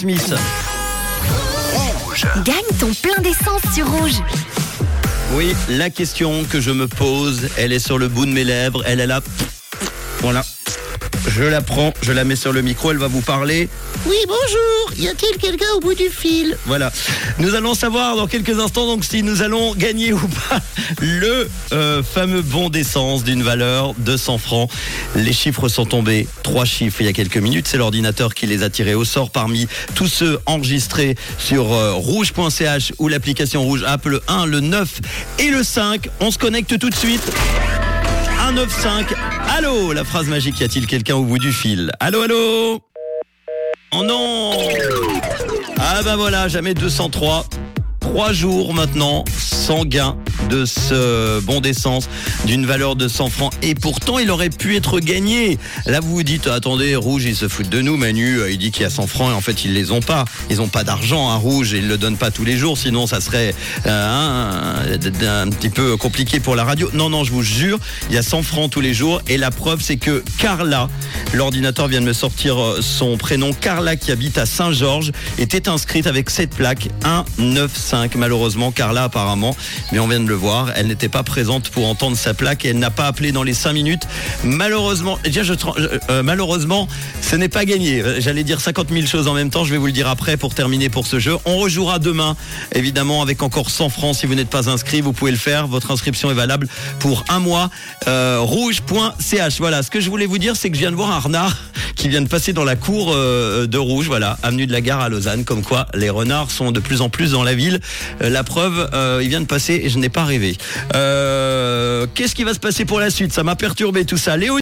Smith. Gagne ton plein d'essence sur Rouge. Oui, la question que je me pose, elle est sur le bout de mes lèvres, elle est là. Voilà. Je la prends, je la mets sur le micro, elle va vous parler. Oui, bonjour, y a-t-il quelqu'un au bout du fil? Voilà. Nous allons savoir dans quelques instants donc si nous allons gagner ou pas le euh, fameux bon d'essence d'une valeur de 100 francs. Les chiffres sont tombés, trois chiffres il y a quelques minutes, c'est l'ordinateur qui les a tirés au sort parmi tous ceux enregistrés sur euh, rouge.ch ou l'application rouge app le 1, le 9 et le 5. On se connecte tout de suite. 195. Allô, la phrase magique, y a-t-il quelqu'un au bout du fil? Allô, allô? Oh non Ah bah voilà, jamais 203. Trois jours maintenant, sans gain de ce bon d'essence d'une valeur de 100 francs. Et pourtant, il aurait pu être gagné. Là, vous vous dites, attendez, Rouge, ils se foutent de nous. Manu, euh, il dit qu'il y a 100 francs et en fait, ils les ont pas. Ils ont pas d'argent à Rouge et ils le donnent pas tous les jours. Sinon, ça serait euh, un, un petit peu compliqué pour la radio. Non, non, je vous jure, il y a 100 francs tous les jours. Et la preuve, c'est que Carla, l'ordinateur vient de me sortir euh, son prénom, Carla qui habite à Saint-Georges, était inscrite avec cette plaque 195. Malheureusement, Carla apparemment, mais on vient de le voir, elle n'était pas présente pour entendre sa plaque et elle n'a pas appelé dans les 5 minutes. Malheureusement, déjà, je, euh, malheureusement, ce n'est pas gagné. Euh, j'allais dire 50 000 choses en même temps, je vais vous le dire après pour terminer pour ce jeu. On rejouera demain, évidemment, avec encore 100 francs. Si vous n'êtes pas inscrit, vous pouvez le faire. Votre inscription est valable pour un mois. Euh, rouge.ch. Voilà, ce que je voulais vous dire, c'est que je viens de voir un renard qui vient de passer dans la cour euh, de Rouge, voilà, avenue de la Gare à Lausanne, comme quoi les renards sont de plus en plus dans la ville. Euh, la preuve, euh, il vient de passer et je n'ai pas rêvé. Qu'est-ce qui va se passer pour la suite? Ça m'a perturbé tout ça. Léo